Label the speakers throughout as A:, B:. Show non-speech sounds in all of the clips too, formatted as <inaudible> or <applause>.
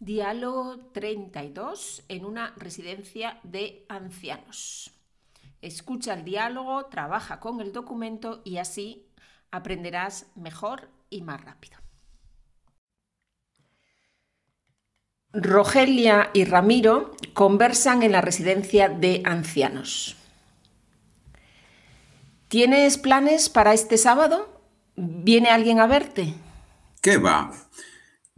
A: Diálogo 32 en una residencia de ancianos. Escucha el diálogo, trabaja con el documento y así aprenderás mejor y más rápido. Rogelia y Ramiro conversan en la residencia de ancianos. ¿Tienes planes para este sábado? ¿Viene alguien a verte?
B: ¿Qué va?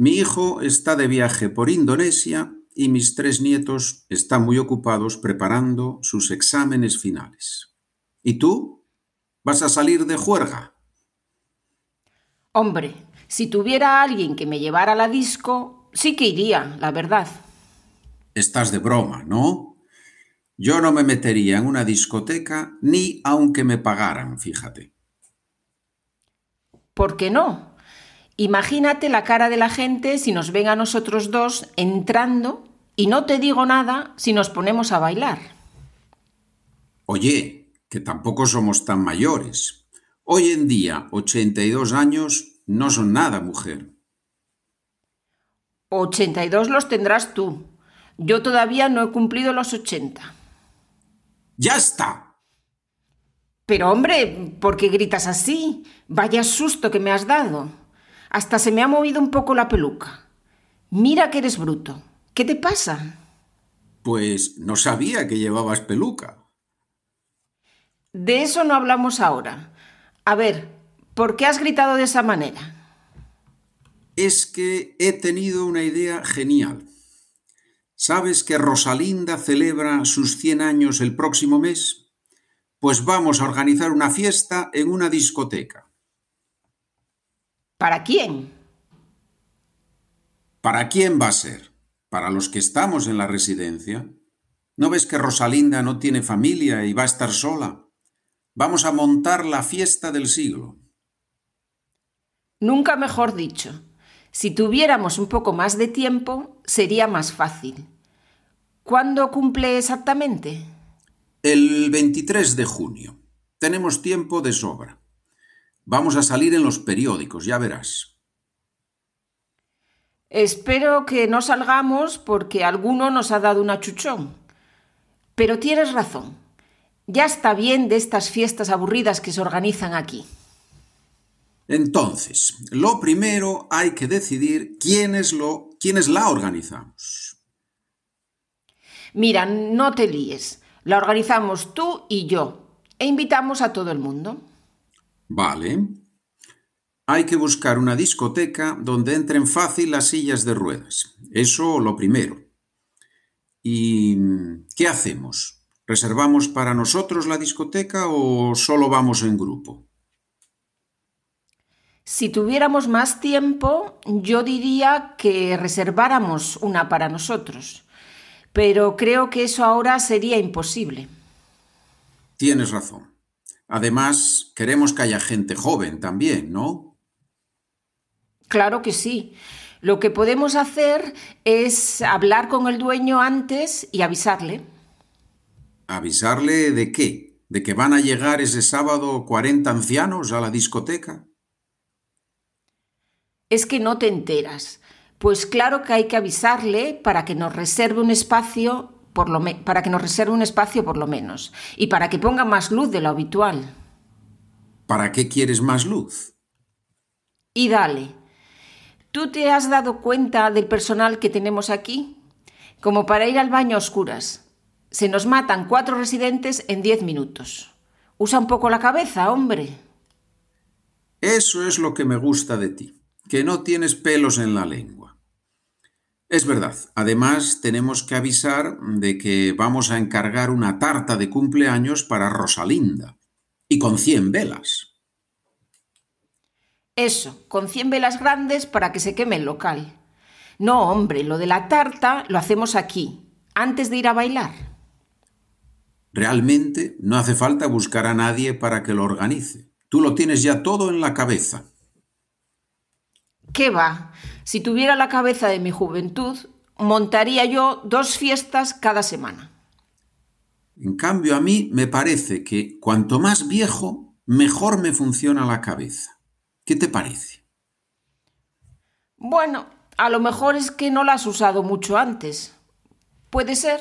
B: Mi hijo está de viaje por Indonesia y mis tres nietos están muy ocupados preparando sus exámenes finales. ¿Y tú? ¿Vas a salir de juerga?
A: Hombre, si tuviera alguien que me llevara a la disco, sí que iría, la verdad.
B: Estás de broma, ¿no? Yo no me metería en una discoteca ni aunque me pagaran, fíjate.
A: ¿Por qué no? Imagínate la cara de la gente si nos ven a nosotros dos entrando y no te digo nada si nos ponemos a bailar.
B: Oye, que tampoco somos tan mayores. Hoy en día, 82 años no son nada, mujer.
A: 82 los tendrás tú. Yo todavía no he cumplido los 80.
B: ¡Ya está!
A: Pero hombre, ¿por qué gritas así? Vaya susto que me has dado. Hasta se me ha movido un poco la peluca. Mira que eres bruto. ¿Qué te pasa?
B: Pues no sabía que llevabas peluca.
A: De eso no hablamos ahora. A ver, ¿por qué has gritado de esa manera?
B: Es que he tenido una idea genial. ¿Sabes que Rosalinda celebra sus 100 años el próximo mes? Pues vamos a organizar una fiesta en una discoteca.
A: ¿Para quién?
B: ¿Para quién va a ser? ¿Para los que estamos en la residencia? ¿No ves que Rosalinda no tiene familia y va a estar sola? Vamos a montar la fiesta del siglo.
A: Nunca mejor dicho. Si tuviéramos un poco más de tiempo, sería más fácil. ¿Cuándo cumple exactamente?
B: El 23 de junio. Tenemos tiempo de sobra. Vamos a salir en los periódicos, ya verás.
A: Espero que no salgamos porque alguno nos ha dado una chuchón. Pero tienes razón. Ya está bien de estas fiestas aburridas que se organizan aquí.
B: Entonces, lo primero hay que decidir quiénes, lo, quiénes la organizamos.
A: Mira, no te líes. La organizamos tú y yo e invitamos a todo el mundo.
B: Vale. Hay que buscar una discoteca donde entren fácil las sillas de ruedas. Eso lo primero. ¿Y qué hacemos? ¿Reservamos para nosotros la discoteca o solo vamos en grupo?
A: Si tuviéramos más tiempo, yo diría que reserváramos una para nosotros, pero creo que eso ahora sería imposible.
B: Tienes razón. Además, queremos que haya gente joven también, ¿no?
A: Claro que sí. Lo que podemos hacer es hablar con el dueño antes y avisarle.
B: ¿Avisarle de qué? ¿De que van a llegar ese sábado 40 ancianos a la discoteca?
A: Es que no te enteras. Pues claro que hay que avisarle para que nos reserve un espacio para que nos reserve un espacio por lo menos y para que ponga más luz de lo habitual.
B: ¿Para qué quieres más luz?
A: Y dale. ¿Tú te has dado cuenta del personal que tenemos aquí? Como para ir al baño a oscuras. Se nos matan cuatro residentes en diez minutos. Usa un poco la cabeza, hombre.
B: Eso es lo que me gusta de ti, que no tienes pelos en la lengua. Es verdad. Además, tenemos que avisar de que vamos a encargar una tarta de cumpleaños para Rosalinda. Y con 100 velas.
A: Eso, con 100 velas grandes para que se queme el local. No, hombre, lo de la tarta lo hacemos aquí, antes de ir a bailar.
B: Realmente no hace falta buscar a nadie para que lo organice. Tú lo tienes ya todo en la cabeza.
A: ¿Qué va? Si tuviera la cabeza de mi juventud, montaría yo dos fiestas cada semana.
B: En cambio, a mí me parece que cuanto más viejo, mejor me funciona la cabeza. ¿Qué te parece?
A: Bueno, a lo mejor es que no la has usado mucho antes. ¿Puede ser?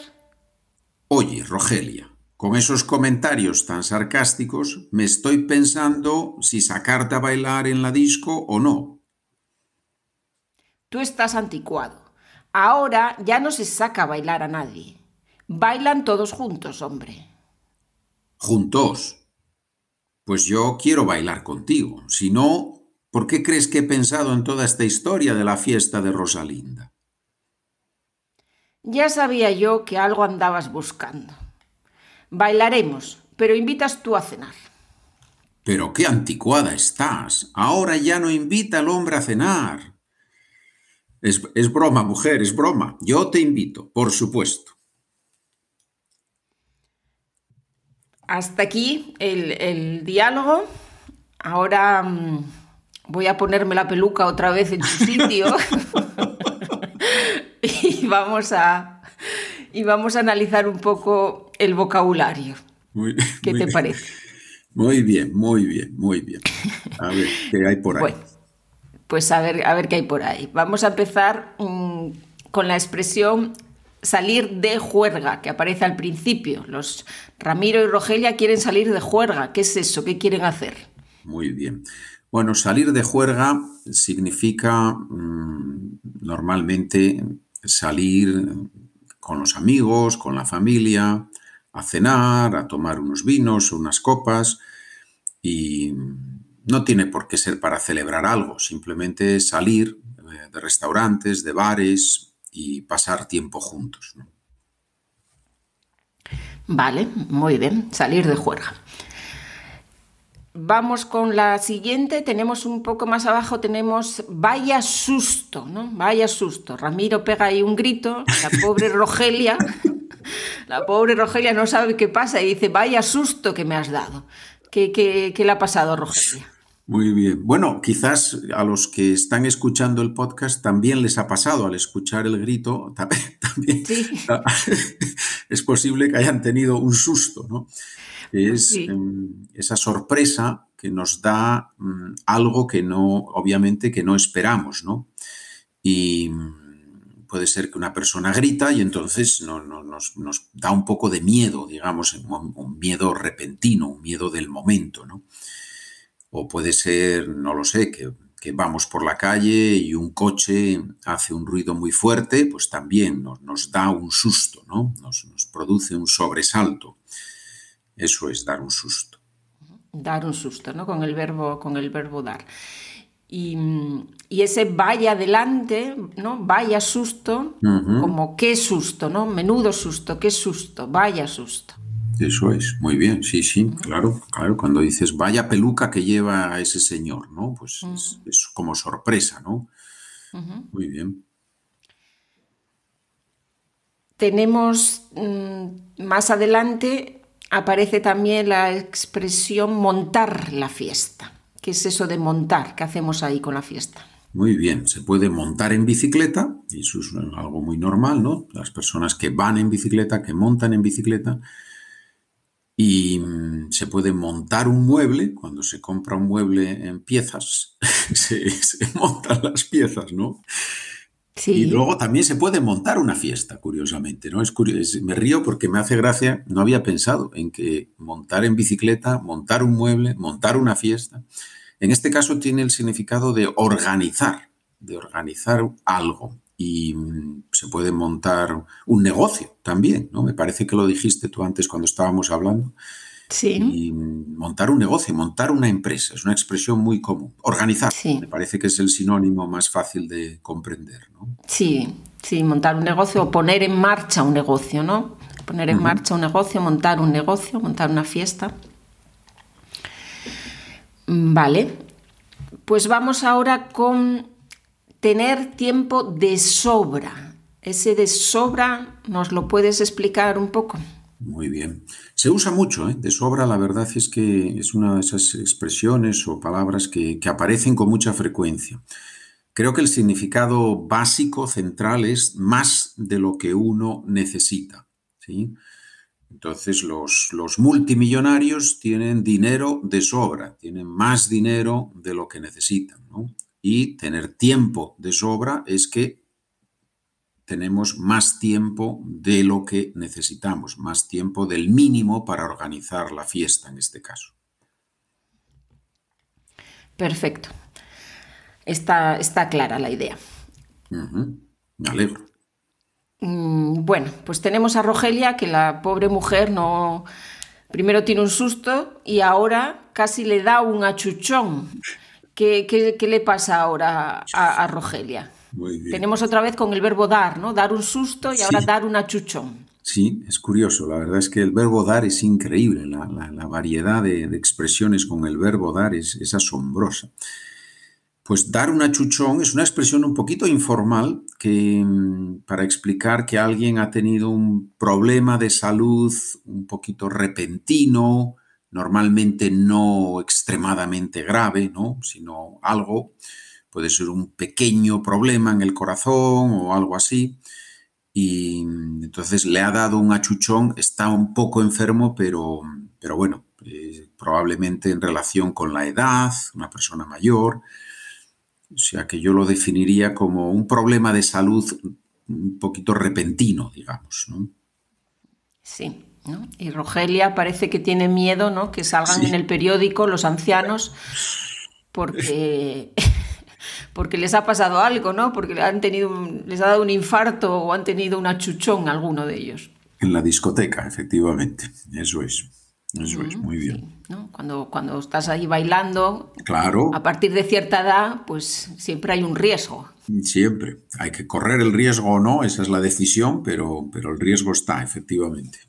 B: Oye, Rogelia, con esos comentarios tan sarcásticos me estoy pensando si sacarte a bailar en la disco o no.
A: Tú estás anticuado. Ahora ya no se saca a bailar a nadie. Bailan todos juntos, hombre.
B: ¿Juntos? Pues yo quiero bailar contigo. Si no, ¿por qué crees que he pensado en toda esta historia de la fiesta de Rosalinda?
A: Ya sabía yo que algo andabas buscando. Bailaremos, pero invitas tú a cenar.
B: Pero qué anticuada estás. Ahora ya no invita al hombre a cenar. Es, es, broma, mujer, es broma. Yo te invito, por supuesto.
A: Hasta aquí el, el diálogo. Ahora mmm, voy a ponerme la peluca otra vez en su sitio. <laughs> <laughs> y vamos a y vamos a analizar un poco el vocabulario.
B: Muy,
A: ¿Qué
B: muy
A: te
B: bien.
A: parece?
B: Muy bien, muy bien, muy bien. A ver, ¿qué hay por ahí?
A: Bueno, pues a ver, a ver qué hay por ahí. Vamos a empezar mmm, con la expresión salir de juerga, que aparece al principio. Los Ramiro y Rogelia quieren salir de juerga. ¿Qué es eso? ¿Qué quieren hacer?
B: Muy bien. Bueno, salir de juerga significa mmm, normalmente salir con los amigos, con la familia, a cenar, a tomar unos vinos, unas copas y no tiene por qué ser para celebrar algo, simplemente salir eh, de restaurantes, de bares y pasar tiempo juntos. ¿no?
A: Vale, muy bien, salir de juerga. Vamos con la siguiente, tenemos un poco más abajo, tenemos vaya susto, ¿no? Vaya susto. Ramiro pega ahí un grito, la pobre <laughs> Rogelia, la pobre Rogelia no sabe qué pasa y dice, vaya susto que me has dado. ¿Qué, qué, qué le ha pasado a Rogelia?
B: Muy bien. Bueno, quizás a los que están escuchando el podcast también les ha pasado al escuchar el grito, <laughs> también
A: Sí. <laughs>
B: es posible que hayan tenido un susto, ¿no? Es
A: Sí.
B: em, esa sorpresa que nos da mm, algo que no, obviamente, que no esperamos, ¿no? Y mm, puede ser que una persona grita y entonces no- no- nos, nos da un poco de miedo, digamos, un, un miedo repentino, un miedo del momento, ¿no? O puede ser, no lo sé, que, que vamos por la calle y un coche hace un ruido muy fuerte, pues también nos, nos da un susto, ¿no? Nos, nos produce un sobresalto. Eso es dar un susto.
A: Dar un susto, ¿no? Con el verbo, con el verbo dar. Y, y ese vaya adelante, ¿no? Vaya susto, como qué susto, ¿no? Menudo susto, qué susto, vaya susto.
B: Eso es, muy bien, sí, sí, claro, claro. Cuando dices vaya peluca que lleva a ese señor, ¿no? Pues es, es como sorpresa, ¿no? Muy bien.
A: Tenemos mm, más adelante, aparece también la expresión montar la fiesta. ¿Qué es eso de montar? ¿Qué hacemos ahí con la fiesta?
B: Muy bien, se puede montar en bicicleta, y eso es algo muy normal, ¿no? Las personas que van en bicicleta, que montan en bicicleta, y mm, se puede montar un mueble, cuando se compra un mueble en piezas, <laughs> se, se montan las piezas, ¿no?
A: Sí.
B: Y luego también se puede montar una fiesta, curiosamente, ¿no? Es curioso, me río porque me hace gracia, no había pensado en que montar en bicicleta, montar un mueble, montar una fiesta, en este caso tiene el significado de organizar, de organizar algo. Y mm, se puede montar un negocio también, ¿no? Me parece que lo dijiste tú antes cuando estábamos hablando.
A: Sí.
B: Y montar un negocio, montar una empresa, es una expresión muy común. Organizar,
A: Sí.
B: me parece que es el sinónimo más fácil de comprender, ¿no?
A: Sí, sí, montar un negocio o poner en marcha un negocio, ¿no? Poner en marcha un negocio, montar un negocio, montar una fiesta. Mm, Vale. Pues vamos ahora con tener tiempo de sobra. Ese de sobra, ¿nos lo puedes explicar un poco?
B: Muy bien. Se usa mucho, ¿eh? De sobra, la verdad es que es una de esas expresiones o palabras que, aparecen con mucha frecuencia. Creo que el significado básico, central, es más de lo que uno necesita. ¿sí? Entonces, los, los multimillonarios tienen dinero de sobra, tienen más dinero de lo que necesitan. ¿no? y tener tiempo de sobra es que tenemos más tiempo de lo que necesitamos, más tiempo del mínimo para organizar la fiesta en este caso.
A: Perfecto. Está, está clara la idea.
B: Me alegro.
A: Mm, bueno, pues tenemos a Rogelia, que la pobre mujer no... Primero tiene un susto y ahora casi le da un achuchón. ¿Qué, qué, le pasa ahora a, Rogelia? Tenemos otra vez con el verbo dar, ¿no? Dar un susto y ahora dar un achuchón.
B: Sí, es curioso. La verdad es que el verbo dar es increíble. La, variedad de, expresiones con el verbo dar es, es asombrosa. Pues dar un achuchón es una expresión un poquito informal que, mm, para explicar que alguien ha tenido un problema de salud un poquito repentino, normalmente no extremadamente grave, ¿no? sino algo, puede ser un pequeño problema en el corazón o algo así, y entonces le ha dado un achuchón, está un poco enfermo, pero, pero bueno, eh, probablemente en relación con la edad, una persona mayor, o sea que yo lo definiría como un problema de salud un poquito repentino, digamos. ¿no?
A: Sí. ¿no? Y Rogelia parece que tiene miedo, ¿no? Que salgan en el periódico los ancianos <laughs> porque, porque les ha pasado algo, ¿no? Porque han tenido les ha dado un infarto o han tenido una chuchón alguno de ellos.
B: En la discoteca, efectivamente. Eso es. Eso es, muy bien.
A: cuando, cuando estás ahí bailando,
B: claro.
A: a partir de cierta edad, pues siempre hay un riesgo.
B: Siempre. Hay que correr el riesgo o no, esa es la decisión, pero, pero el riesgo está, efectivamente.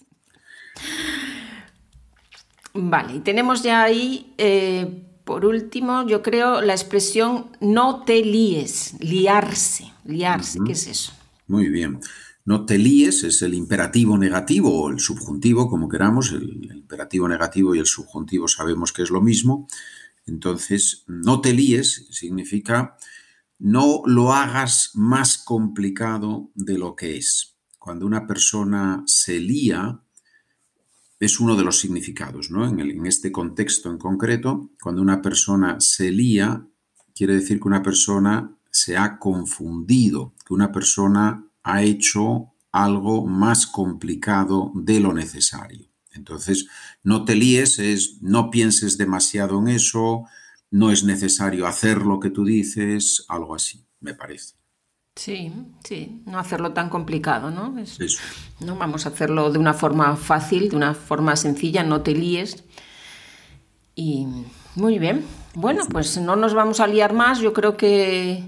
A: Vale, y tenemos ya ahí, eh, por último, yo creo, la expresión no te líes, liarse, liarse, ¿qué es eso?
B: Muy bien. No te líes es el imperativo negativo o el subjuntivo, como queramos. El, imperativo negativo y el subjuntivo sabemos que es lo mismo. Entonces, no te líes significa no lo hagas más complicado de lo que es. Cuando una persona se lía, es uno de los significados, ¿no? En, en este contexto en concreto, cuando una persona se lía, quiere decir que una persona se ha confundido, que una persona ha hecho algo más complicado de lo necesario. Entonces, no te líes, es no pienses demasiado en eso, no es necesario hacer lo que tú dices, algo así, me parece.
A: Sí, sí, no hacerlo tan complicado, ¿no? No vamos a hacerlo de una forma fácil, de una forma sencilla, no te líes. Y muy bien. Bueno, pues no nos vamos a liar más. Yo creo que,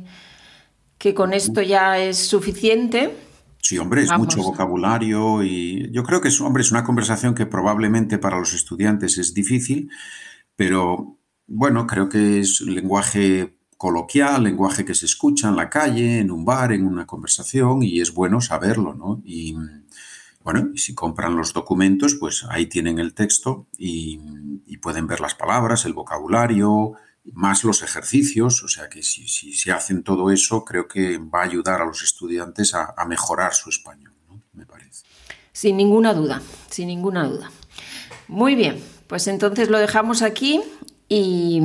A: que con esto ya es suficiente.
B: Sí, hombre, es mucho vocabulario y yo creo que es, hombre, es una conversación que probablemente para los estudiantes es difícil, pero bueno, creo que es lenguaje coloquial, lenguaje que se escucha en la calle, en un bar, en una conversación y es bueno saberlo, ¿no? Y bueno, si compran los documentos, pues ahí tienen el texto y, pueden ver las palabras, el vocabulario, más los ejercicios, o sea que si, si, hacen todo eso, creo que va a ayudar a los estudiantes a, mejorar su español, ¿no? me parece.
A: Sin ninguna duda, sin ninguna duda. Muy bien, pues entonces lo dejamos aquí y,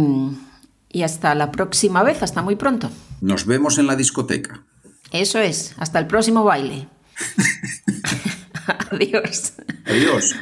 A: y hasta la próxima vez, hasta muy pronto.
B: Nos vemos en la discoteca.
A: Eso es, hasta el próximo baile. <laughs> <laughs> Adiós.
B: Adiós.